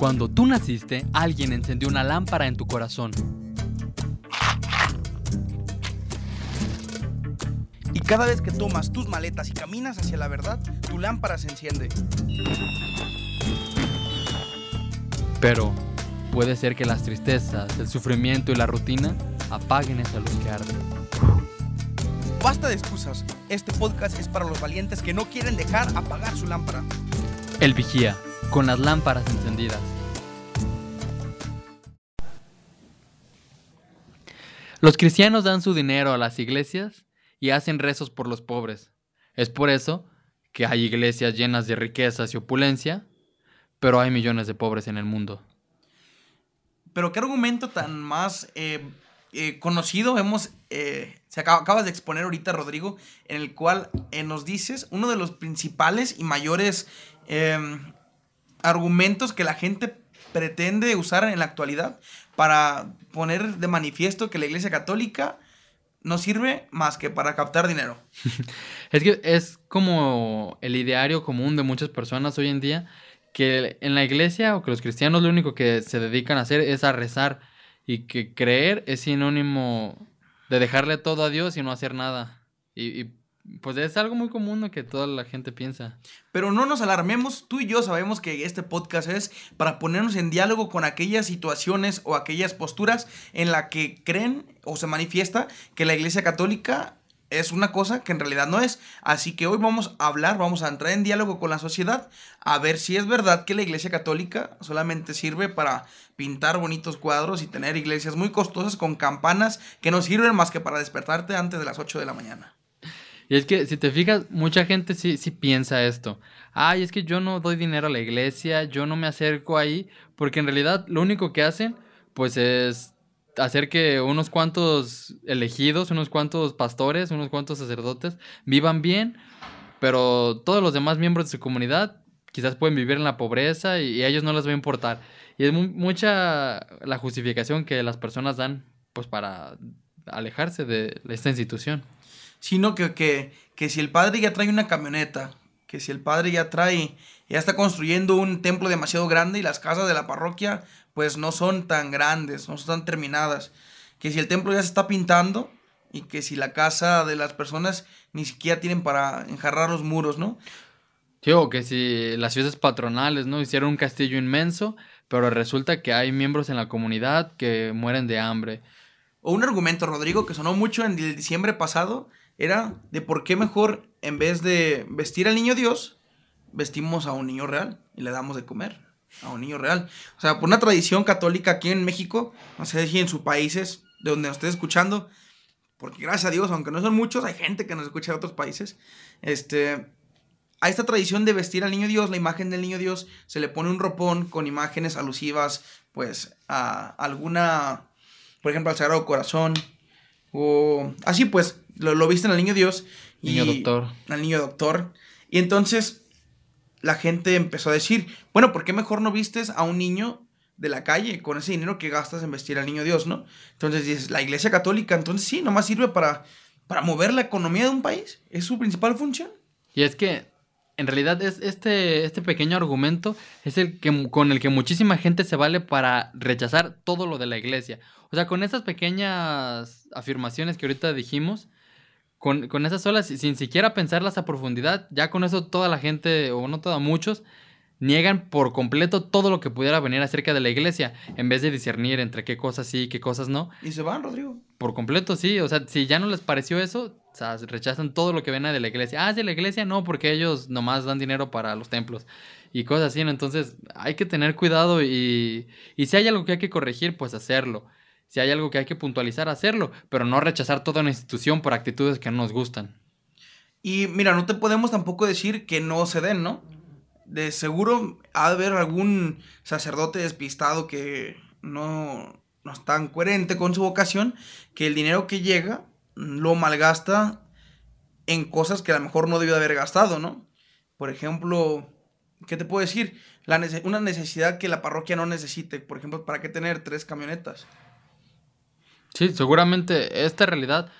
Cuando tú naciste, alguien encendió una lámpara en tu corazón. Y cada vez que tomas tus maletas y caminas hacia la verdad, tu lámpara se enciende. Pero puede ser que las tristezas, el sufrimiento y la rutina apaguen esa luz que arde. Basta de excusas. Este podcast es para los valientes que no quieren dejar apagar su lámpara. El vigía, con las lámparas encendidas. Los cristianos dan su dinero a las iglesias y hacen rezos por los pobres. Es por eso que hay iglesias llenas de riquezas y opulencia, pero hay millones de pobres en el mundo. Pero qué argumento tan más eh, eh, conocido hemos, eh, se acaba- acabas de exponer ahorita, Rodrigo, en el cual nos dices uno de los principales y mayores em, argumentos que la gente pretende usar en la actualidad para poner de manifiesto que la Iglesia Católica no sirve más que para captar dinero. Es que es como el ideario común de muchas personas hoy en día, que en la iglesia o que los cristianos lo único que se dedican a hacer es a rezar y que creer es sinónimo de dejarle todo a Dios y no hacer nada. Y, pues es algo muy común que toda la gente piensa. Pero no nos alarmemos, tú y yo sabemos que este podcast es para ponernos en diálogo con aquellas situaciones o aquellas posturas en la que creen o se manifiesta que la Iglesia Católica es una cosa que en realidad no es. Así que hoy vamos a hablar, vamos a entrar en diálogo con la sociedad a ver si es verdad que la Iglesia Católica solamente sirve para pintar bonitos cuadros y tener iglesias muy costosas con campanas que no sirven más que para despertarte antes de las 8 de la mañana. Y es que si te fijas, mucha gente sí, sí piensa esto. Ay, es que yo no doy dinero a la iglesia, yo no me acerco ahí, porque en realidad lo único que hacen, pues es hacer que unos cuantos elegidos, unos cuantos pastores, unos cuantos sacerdotes vivan bien, pero todos los demás miembros de su comunidad quizás pueden vivir en la pobreza y, a ellos no les va a importar. Y es mu- mucha la justificación que las personas dan, pues para alejarse de esta institución. Sino que, que, que si el padre ya trae una camioneta, que si el padre ya trae, ya está construyendo un templo demasiado grande y las casas de la parroquia pues no son tan grandes, no están terminadas, que si el templo ya se está pintando y que si la casa de las personas ni siquiera tienen para enjarrar los muros, ¿no? Sí, o que si las fiestas patronales, ¿no? Hicieron un castillo inmenso, pero resulta que hay miembros en la comunidad que mueren de hambre. O un argumento, Rodrigo, que sonó mucho en el diciembre pasado, era de por qué mejor, en vez de vestir al niño Dios, vestimos a un niño real y le damos de comer a un niño real. O sea, por una tradición católica aquí en México, no sé si en sus países, de donde nos estés escuchando, porque gracias a Dios, aunque no son muchos, hay gente que nos escucha de otros países, este... A esta tradición de vestir al niño Dios, la imagen del niño Dios, se le pone un ropón con imágenes alusivas, pues, a alguna, por ejemplo, al Sagrado Corazón, o así pues, lo, lo visten al niño Dios. Y, Niño doctor. Al niño doctor. Y entonces la gente empezó a decir, bueno, ¿por qué mejor no vistes a un niño de la calle con ese dinero que gastas en vestir al niño Dios, no? Entonces dices, la iglesia católica, entonces sí, nomás sirve para, para mover la economía de un país. Es su principal función. Y es que, en realidad, es este, este pequeño argumento es el que, con el que muchísima gente se vale para rechazar todo lo de la iglesia. O sea, con esas pequeñas afirmaciones que ahorita dijimos, con, con esas solas, sin siquiera pensarlas a profundidad, ya con eso toda la gente, o no toda, muchos, niegan por completo todo lo que pudiera venir acerca de la iglesia, en vez de discernir entre qué cosas sí y qué cosas no. Y se van, Rodrigo. Por completo, sí. O sea, si ya no les pareció eso, o sea, rechazan todo lo que viene de la iglesia. Ah, es de la iglesia, no, porque ellos nomás dan dinero para los templos y cosas así. ¿no? Entonces, hay que tener cuidado y, y si hay algo que hay que corregir, pues hacerlo. Si hay algo que hay que puntualizar, hacerlo, pero no rechazar toda una institución por actitudes que no nos gustan. Y mira, no te podemos tampoco decir que no se den, ¿no? De seguro ha de haber algún sacerdote despistado que no, no es tan coherente con su vocación, que el dinero que llega lo malgasta en cosas que a lo mejor no debió de haber gastado, ¿no? Por ejemplo, ¿qué te puedo decir? La una necesidad que la parroquia no necesite. Por ejemplo, ¿para qué tener tres camionetas? Sí, seguramente esta realidad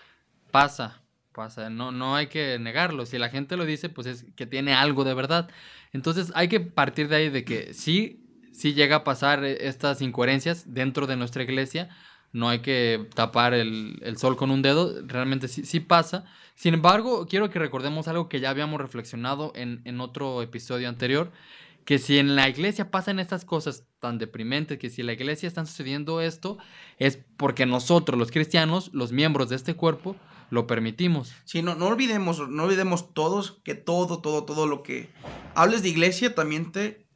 pasa, pasa, no, no hay que negarlo. Si la gente lo dice, pues es que tiene algo de verdad. Entonces hay que partir de ahí de que sí, si llega a pasar eh, estas incoherencias dentro de nuestra iglesia, no hay que tapar el, sol con un dedo, realmente sí, sí, pasa. Sin embargo, quiero que recordemos algo que ya habíamos reflexionado en, en otro episodio anterior, que si en la iglesia pasan estas cosas tan deprimentes, que si en la iglesia está sucediendo esto, es porque nosotros, los cristianos, los miembros de este cuerpo, lo permitimos. Sí, no, no olvidemos, no olvidemos todos que todo, todo, todo lo que hables de iglesia también te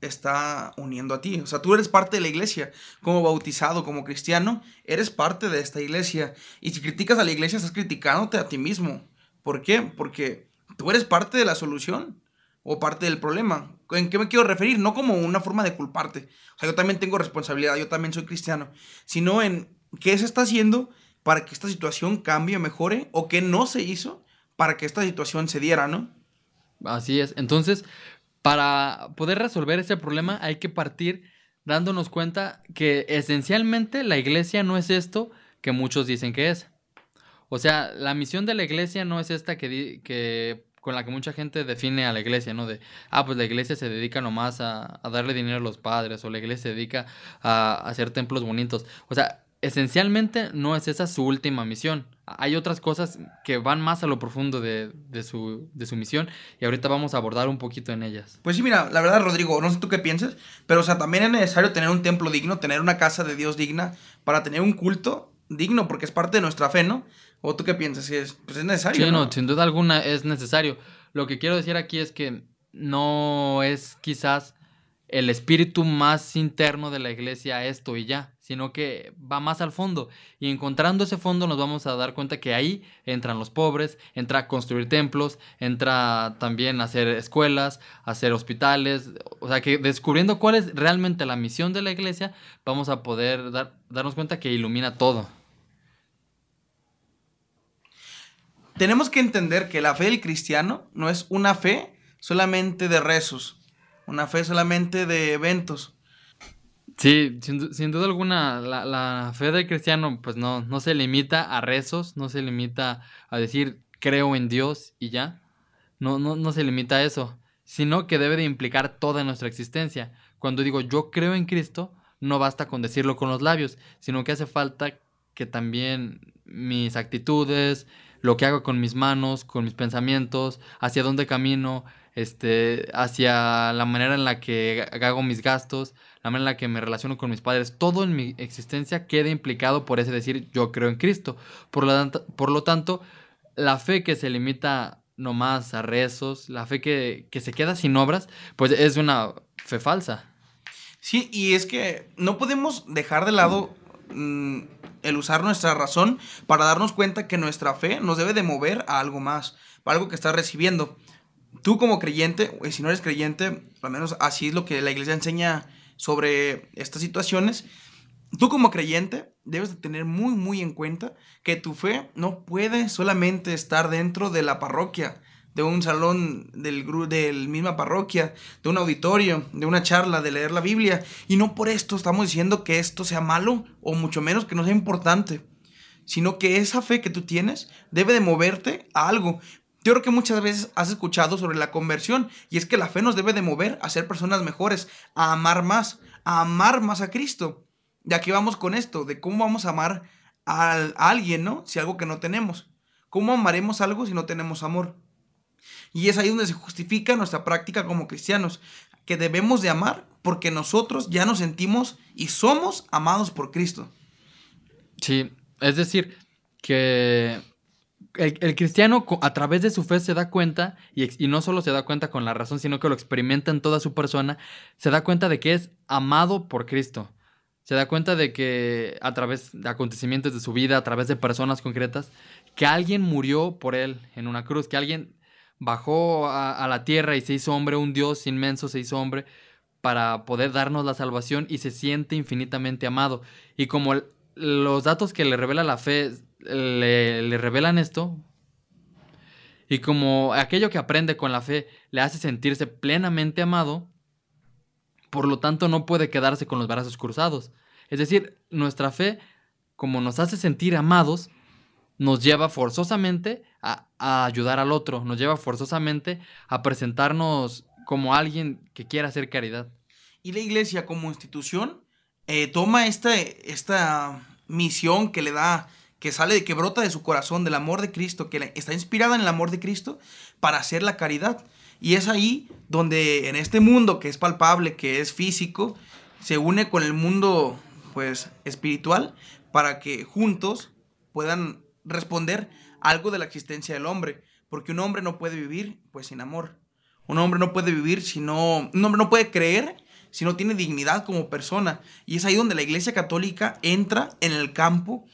está uniendo a ti. O sea, tú eres parte de la iglesia. Como bautizado, como cristiano, eres parte de esta iglesia. Y si criticas a la iglesia, estás criticándote a ti mismo. ¿Por qué? Porque tú eres parte de la solución o parte del problema. ¿En qué me quiero referir? No como una forma de culparte. O sea, yo también tengo responsabilidad, yo también soy cristiano. Sino en qué se está haciendo para que esta situación cambie, mejore, o qué no se hizo para que esta situación se diera, ¿no? Así es. Entonces, para poder resolver ese problema hay que partir dándonos cuenta que esencialmente la iglesia no es esto que muchos dicen que es. O sea, la misión de la iglesia no es esta que, que con la que mucha gente define a la iglesia, ¿no? De, ah, pues la iglesia se dedica nomás a, a darle dinero a los padres, o la iglesia se dedica a, a hacer templos bonitos. O sea, esencialmente no es esa su última misión. Hay otras cosas que van más a lo profundo de, su, misión y ahorita vamos a abordar un poquito en ellas. Pues sí, mira, la verdad, Rodrigo, no sé tú qué piensas, pero o sea, también es necesario tener un templo digno, tener una casa de Dios digna para tener un culto digno, porque es parte de nuestra fe, ¿no? ¿O tú qué piensas? Si es, pues es necesario. Sí, no, sin duda alguna es necesario. Lo que quiero decir aquí es que no es quizás el espíritu más interno de la iglesia esto y ya, sino que va más al fondo. Y encontrando ese fondo nos vamos a dar cuenta que ahí entran los pobres, entra a construir templos, entra también a hacer escuelas, a hacer hospitales. O sea que descubriendo cuál es realmente la misión de la iglesia, vamos a poder dar, darnos cuenta que ilumina todo. Tenemos que entender que la fe del cristiano no es una fe solamente de rezos una fe solamente de eventos. Sí, sin, duda alguna, la, fe del cristiano pues no, no se limita a rezos, no se limita a decir creo en Dios y ya. No, no, no se limita a eso, sino que debe de implicar toda nuestra existencia. Cuando digo yo creo en Cristo, no basta con decirlo con los labios, sino que hace falta que también mis actitudes, lo que hago con mis manos, con mis pensamientos, hacia dónde camino, este, hacia la manera en la que hago mis gastos, la manera en la que me relaciono con mis padres, todo en mi existencia queda implicado por ese decir yo creo en Cristo. Por tanto, por lo tanto, la fe que se limita nomás a rezos, la fe que, se queda sin obras, pues es una fe falsa. Sí, y es que no podemos dejar de lado mm, el usar nuestra razón para darnos cuenta que nuestra fe nos debe de mover a algo más, a algo que estás recibiendo. Tú como creyente, si no eres creyente, al menos así es lo que la iglesia enseña sobre estas situaciones, tú como creyente debes de tener muy, muy en cuenta que tu fe no puede solamente estar dentro de la parroquia, de un salón del, del misma parroquia, de un auditorio, de una charla, de leer la Biblia. Y no por esto estamos diciendo que esto sea malo o mucho menos que no sea importante, sino que esa fe que tú tienes debe de moverte a algo. Yo creo que muchas veces has escuchado sobre la conversión y es que la fe nos debe de mover a ser personas mejores, a amar más, a amar más a Cristo. Y aquí vamos con esto, de cómo vamos a amar a, alguien, ¿no? Si algo que no tenemos. ¿Cómo amaremos algo si no tenemos amor? Y es ahí donde se justifica nuestra práctica como cristianos, que debemos de amar porque nosotros ya nos sentimos y somos amados por Cristo. Sí, es decir, que el, cristiano a través de su fe se da cuenta, y, no solo se da cuenta con la razón, sino que lo experimenta en toda su persona, se da cuenta de que es amado por Cristo. Se da cuenta de que a través de acontecimientos de su vida, a través de personas concretas, que alguien murió por él en una cruz, que alguien bajó a, la tierra y se hizo hombre, un Dios inmenso se hizo hombre para poder darnos la salvación y se siente infinitamente amado. Y como los datos que le revela la fe le, revelan esto. Y como aquello que aprende con la fe le hace sentirse plenamente amado, por lo tanto no puede quedarse con los brazos cruzados. Es decir, nuestra fe, como nos hace sentir amados, nos lleva forzosamente a, ayudar al otro, nos lleva forzosamente a presentarnos como alguien que quiera hacer caridad. Y la iglesia como institución eh, toma esta, esta misión que le da, que sale, que brota de su corazón, del amor de Cristo, que está inspirada en el amor de Cristo para hacer la caridad. Y es ahí donde en este mundo que es palpable, que es físico, se une con el mundo pues espiritual para que juntos puedan responder algo de la existencia del hombre, porque un hombre no puede vivir pues sin amor. Un hombre no puede vivir si no un hombre no puede creer si no tiene dignidad como persona. Y es ahí donde la Iglesia Católica entra en el campo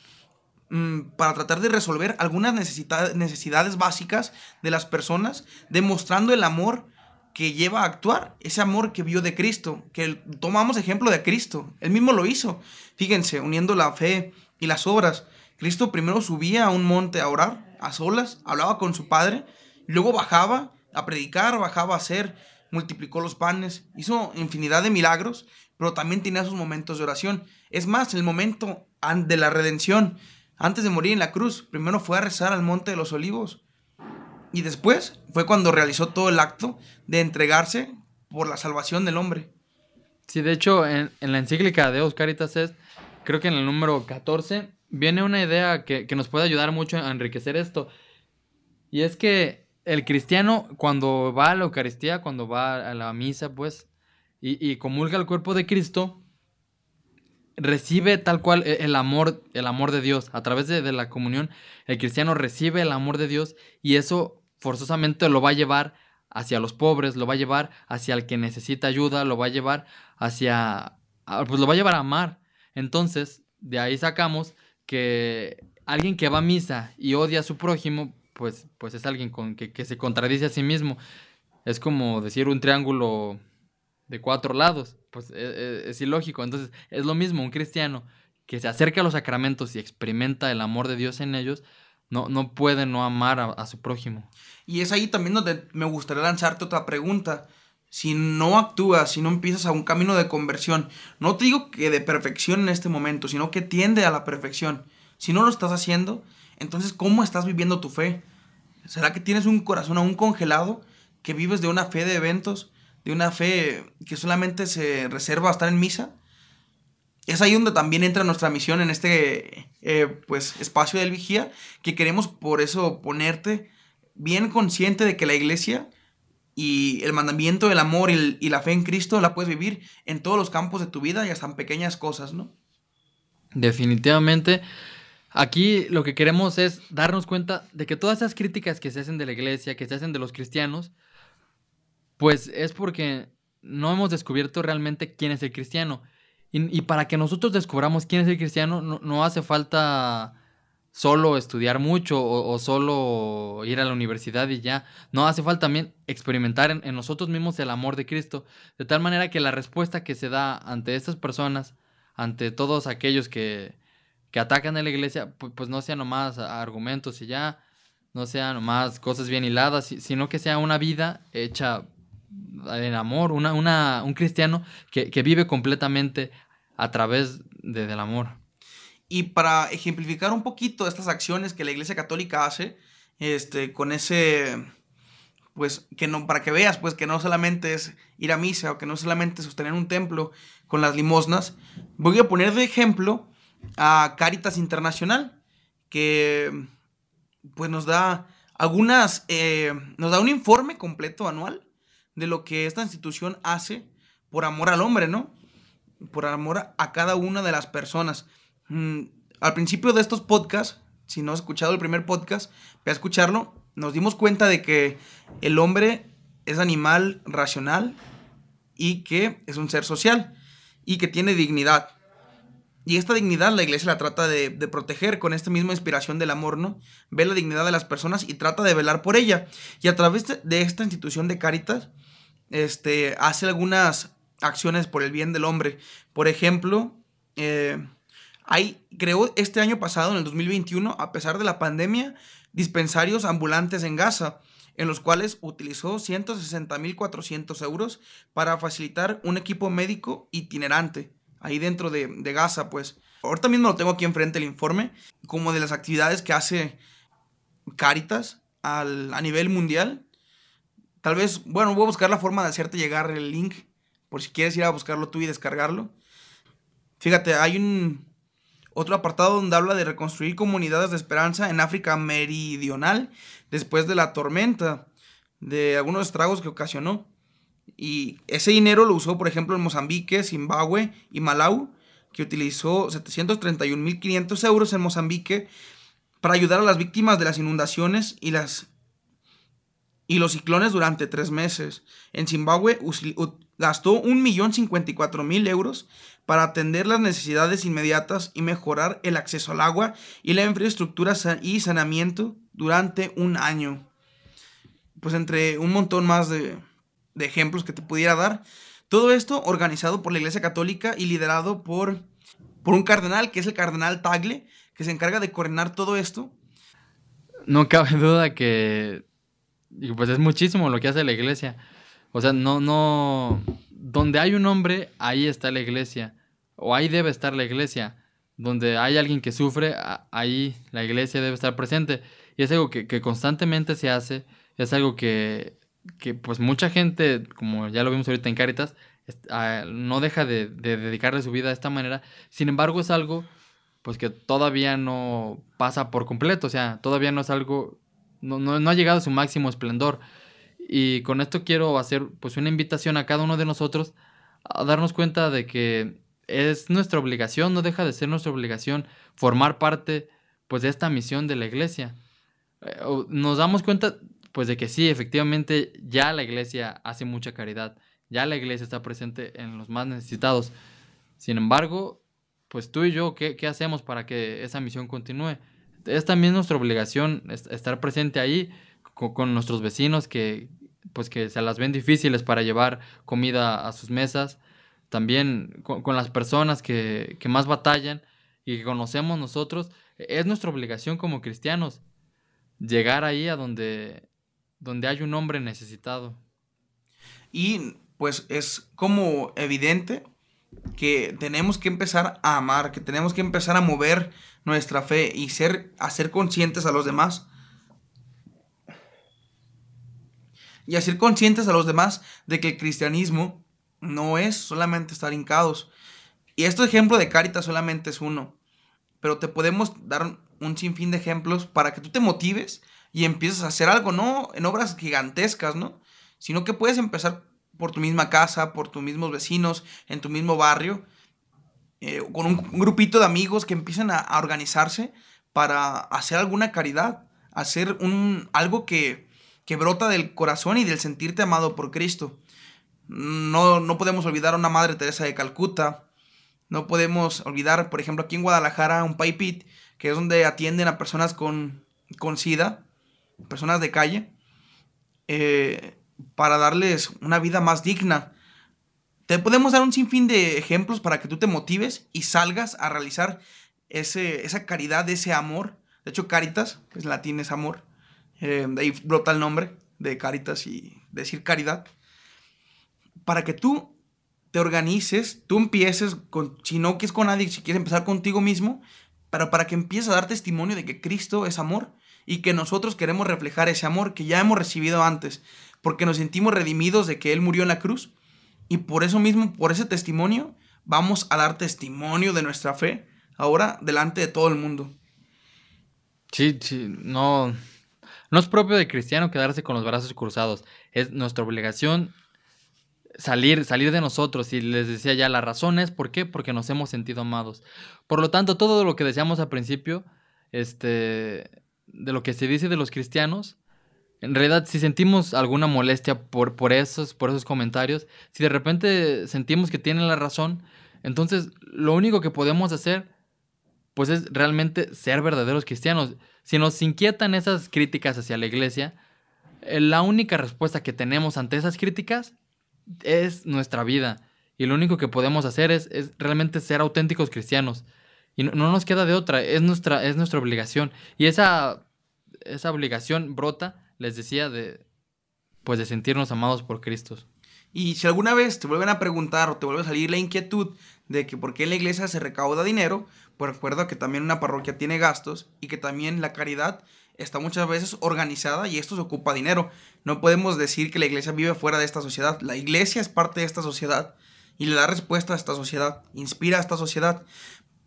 mm, para tratar de resolver algunas necesidades básicas de las personas, demostrando el amor que lleva a actuar, ese amor que vio de Cristo, que tomamos ejemplo de Cristo, él mismo lo hizo. Fíjense, uniendo la fe y las obras. Cristo primero subía a un monte a orar, a solas, hablaba con su Padre, luego bajaba a predicar, bajaba a hacer, multiplicó los panes, hizo infinidad de milagros, pero también tenía sus momentos de oración. Es más, el momento de la redención, antes de morir en la cruz, primero fue a rezar al monte de los olivos. Y después fue cuando realizó todo el acto de entregarse por la salvación del hombre. Sí, de hecho, en, la encíclica de Caritas es, creo que en el número 14, viene una idea que, que nos puede ayudar mucho a enriquecer esto. Y es que el cristiano cuando va a la Eucaristía, cuando va a la misa, pues, y, comulga el cuerpo de Cristo, recibe tal cual e, el amor, el amor de Dios. A través de, la comunión, el cristiano recibe el amor de Dios y eso forzosamente lo va a llevar hacia los pobres, lo va a llevar hacia el que necesita ayuda, lo va a llevar hacia, pues lo va a llevar a amar. Entonces, de ahí sacamos que alguien que va a misa y odia a su prójimo, pues, pues es alguien con, que, se contradice a sí mismo. Es como decir un triángulo de cuatro lados, pues e, e, es, ilógico. Entonces es lo mismo, un cristiano que se acerca a los sacramentos y experimenta el amor de Dios en ellos, no, no puede no amar a, su prójimo. Y es ahí también donde me gustaría lanzarte otra pregunta. Si no actúas, si no empiezas a un camino de conversión, no te digo que de perfección en este momento, sino que tiende a la perfección. Si no lo estás haciendo, entonces ¿cómo estás viviendo tu fe? ¿Será que tienes un corazón aún congelado? ¿Que vives de una fe de eventos? ¿De una fe que solamente se reserva a estar en misa? Es ahí donde también entra nuestra misión en este eh, pues, espacio del vigía, que queremos por eso ponerte bien consciente de que la iglesia y el mandamiento del amor y, la fe en Cristo la puedes vivir en todos los campos de tu vida y hasta en pequeñas cosas, ¿no? Definitivamente. Aquí lo que queremos es darnos cuenta de que todas esas críticas que se hacen de la iglesia, que se hacen de los cristianos, pues es porque no hemos descubierto realmente quién es el cristiano. Y, para que nosotros descubramos quién es el cristiano, no, hace falta solo estudiar mucho o, solo ir a la universidad y ya. No hace falta también experimentar en, nosotros mismos el amor de Cristo. De tal manera que la respuesta que se da ante estas personas, ante todos aquellos que, que atacan a la iglesia, pues, no sean nomás argumentos y ya, no sean nomás cosas bien hiladas, sino que sea una vida hecha en amor, una, una, un cristiano que, vive completamente a través del amor. Y para ejemplificar un poquito estas acciones que la Iglesia Católica hace, este, con ese, pues, que no, para que veas, pues, que no solamente es ir a misa o que no solamente sostener un templo con las limosnas, voy a poner de ejemplo a Caritas Internacional, que pues nos da algunas, eh, nos da un informe completo anual de lo que esta institución hace por amor al hombre, ¿no? Por amor a cada una de las personas. Mm, al principio de estos podcasts, si no has escuchado el primer podcast, ve a escucharlo, nos dimos cuenta de que el hombre es animal racional y que es un ser social y que tiene dignidad. Y esta dignidad la iglesia la trata de, proteger con esta misma inspiración del amor, ¿no? Ve la dignidad de las personas y trata de velar por ella. Y a través de, esta institución de Caritas, este, hace algunas acciones por el bien del hombre. Por ejemplo, eh, hay, creó este año pasado, en el 2021, a pesar de la pandemia, dispensarios ambulantes en Gaza, en los cuales utilizó 160.400 euros para facilitar un equipo médico itinerante ahí dentro de, Gaza, pues. Ahorita mismo lo tengo aquí enfrente el informe, como de las actividades que hace Caritas al, a nivel mundial. Tal vez, bueno, voy a buscar la forma de hacerte llegar el link por si quieres ir a buscarlo tú y descargarlo. Fíjate, hay un otro apartado donde habla de reconstruir comunidades de esperanza en África Meridional después de la tormenta, de algunos estragos que ocasionó. Y ese dinero lo usó, por ejemplo, en Mozambique, Zimbabue y Malawi, que utilizó 731.500 euros en Mozambique para ayudar a las víctimas de las inundaciones y, las, y los ciclones durante tres meses. En Zimbabue gastó 1.054.000 euros para atender las necesidades inmediatas y mejorar el acceso al agua y la infraestructura y saneamiento durante un año. Pues entre un montón más de, de ejemplos que te pudiera dar. Todo esto organizado por la Iglesia Católica y liderado por, por un cardenal, que es el cardenal Tagle, que se encarga de coordinar todo esto. No cabe duda que pues es muchísimo lo que hace la iglesia. O sea, no, no, donde hay un hombre, ahí está la iglesia. O ahí debe estar la iglesia. Donde hay alguien que sufre, ahí la iglesia debe estar presente. Y es algo que, constantemente se hace. Es algo que, que, pues mucha gente, como ya lo vimos ahorita en Caritas, ah, no deja de, de dedicarle su vida de esta manera. Sin embargo, es algo pues que todavía no pasa por completo, o sea, todavía no es algo, no, no, ha llegado a su máximo esplendor. Y con esto quiero hacer pues una invitación a cada uno de nosotros a darnos cuenta de que es nuestra obligación, no deja de ser nuestra obligación formar parte pues de esta misión de la iglesia. Eh, nos damos cuenta pues de que sí, efectivamente ya la iglesia hace mucha caridad, ya la iglesia está presente en los más necesitados. Sin embargo, pues tú y yo, ¿qué, hacemos para que esa misión continúe? Es también nuestra obligación estar presente ahí con, nuestros vecinos que, pues que se las ven difíciles para llevar comida a sus mesas, también con, las personas que, más batallan y que conocemos nosotros. Es nuestra obligación como cristianos llegar ahí a donde, donde hay un hombre necesitado. Y pues es como evidente que tenemos que empezar a amar, que tenemos que empezar a mover nuestra fe y ser, a ser conscientes a los demás. Y a ser conscientes a los demás de que el cristianismo no es solamente estar hincados. Y este ejemplo de Caritas solamente es uno. Pero te podemos dar un sinfín de ejemplos para que tú te motives y empieces a hacer algo, no en obras gigantescas, ¿no? Sino que puedes empezar por tu misma casa, por tus mismos vecinos, en tu mismo barrio, eh, con un, grupito de amigos que empiecen a, organizarse para hacer alguna caridad, hacer un, algo que, que brota del corazón y del sentirte amado por Cristo. No, no podemos olvidar a una Madre Teresa de Calcuta, no podemos olvidar, por ejemplo, aquí en Guadalajara, un Paipit, que es donde atienden a personas con, con SIDA, personas de calle. Eh, para darles una vida más digna. Te podemos dar un sinfín de ejemplos para que tú te motives y salgas a realizar ese, esa caridad, ese amor. De hecho, Caritas, pues latín es amor. Eh, de ahí brota el nombre de Caritas y decir caridad. Para que tú te organices, tú empieces, con, si no quieres con nadie, si quieres empezar contigo mismo, pero para que empieces a dar testimonio de que Cristo es amor y que nosotros queremos reflejar ese amor que ya hemos recibido antes porque nos sentimos redimidos de que Él murió en la cruz. Y por eso mismo, por ese testimonio, vamos a dar testimonio de nuestra fe ahora delante de todo el mundo. Sí, sí, no, no es propio de cristiano quedarse con los brazos cruzados. Es nuestra obligación salir, salir de nosotros. Y les decía ya, la razón es ¿por qué? Porque nos hemos sentido amados. Por lo tanto, todo lo que decíamos al principio, este, de lo que se dice de los cristianos, en realidad, si sentimos alguna molestia por, por, esos, por esos comentarios, si de repente sentimos que tienen la razón, entonces lo único que podemos hacer, pues es realmente ser verdaderos cristianos. Si nos inquietan esas críticas hacia la iglesia, eh, la única respuesta que tenemos ante esas críticas es nuestra vida. Y lo único que podemos hacer es, es realmente ser auténticos cristianos. Y no, no, nos queda de otra, es nuestra, es nuestra obligación. Y esa, esa obligación brota les decía, de, pues de sentirnos amados por Cristo. Y si alguna vez te vuelven a preguntar o te vuelve a salir la inquietud de que por qué en la iglesia se recauda dinero, pues recuerda que también una parroquia tiene gastos y que también la caridad está muchas veces organizada y esto se ocupa dinero. No podemos decir que la iglesia vive fuera de esta sociedad. La iglesia es parte de esta sociedad y le da respuesta a esta sociedad, inspira a esta sociedad.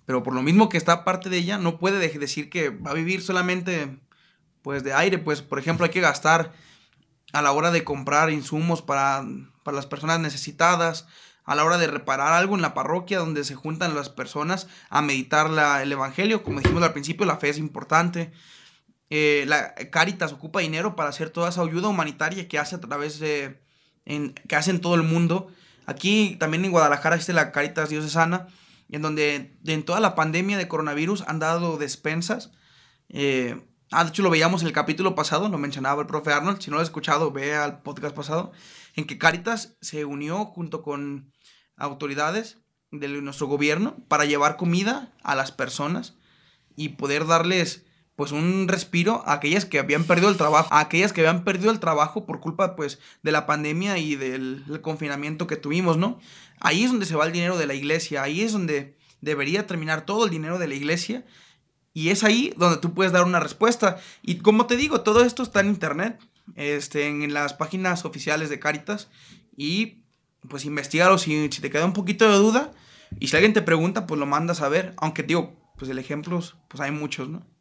Pero por lo mismo que está parte de ella, no puede decir que va a vivir solamente pues de aire. Pues por ejemplo hay que gastar a la hora de comprar insumos para, para las personas necesitadas, a la hora de reparar algo en la parroquia donde se juntan las personas a meditar la, el Evangelio. Como dijimos al principio, la fe es importante. Eh, la Caritas ocupa dinero para hacer toda esa ayuda humanitaria que hace a través de... Que hace en todo el mundo. Aquí también en Guadalajara existe la Caritas Diocesana, en donde en toda la pandemia de coronavirus han dado despensas. Eh, ah, de hecho lo veíamos en el capítulo pasado, lo mencionaba el profe Arnold. Si no lo has escuchado, vea el podcast pasado, en que Caritas se unió junto con autoridades de nuestro gobierno para llevar comida a las personas y poder darles pues un respiro a aquellas que habían perdido el trabajo, a aquellas que habían perdido el trabajo por culpa pues de la pandemia y del, confinamiento que tuvimos, ¿no? Ahí es donde se va el dinero de la iglesia, ahí es donde debería terminar todo el dinero de la iglesia y es ahí donde tú puedes dar una respuesta. Y como te digo, todo esto está en internet, este, en las páginas oficiales de Caritas y pues investigalo si, si te queda un poquito de duda y si alguien te pregunta pues lo mandas a ver, aunque digo, pues el ejemplo pues hay muchos, ¿no?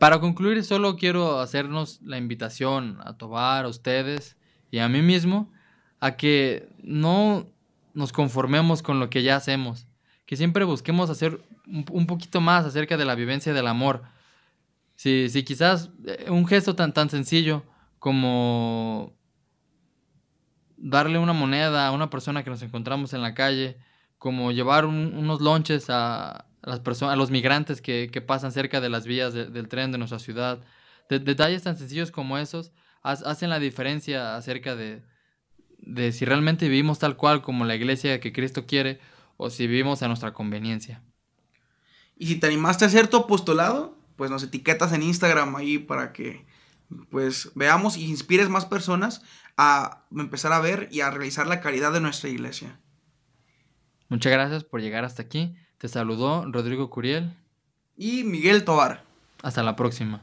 Para concluir, solo quiero hacernos la invitación a Tobar, a ustedes y a mí mismo a que no nos conformemos con lo que ya hacemos, que siempre busquemos hacer un poquito más acerca de la vivencia del amor. Si, si quizás eh, un gesto tan, tan sencillo como darle una moneda a una persona que nos encontramos en la calle, como llevar unos lonches a, a las personas, a los migrantes que, pasan cerca de las vías del tren de nuestra ciudad. detalles tan sencillos como esos hacen la diferencia acerca de, de si realmente vivimos tal cual como la iglesia que Cristo quiere o si vivimos a nuestra conveniencia. Y si te animaste a hacer tu apostolado, pues nos etiquetas en Instagram ahí para que pues veamos y inspires más personas a empezar a ver y a realizar la caridad de nuestra iglesia. Muchas gracias por llegar hasta aquí. Te saludó Rodrigo Curiel. Y Miguel Tobar. Hasta la próxima.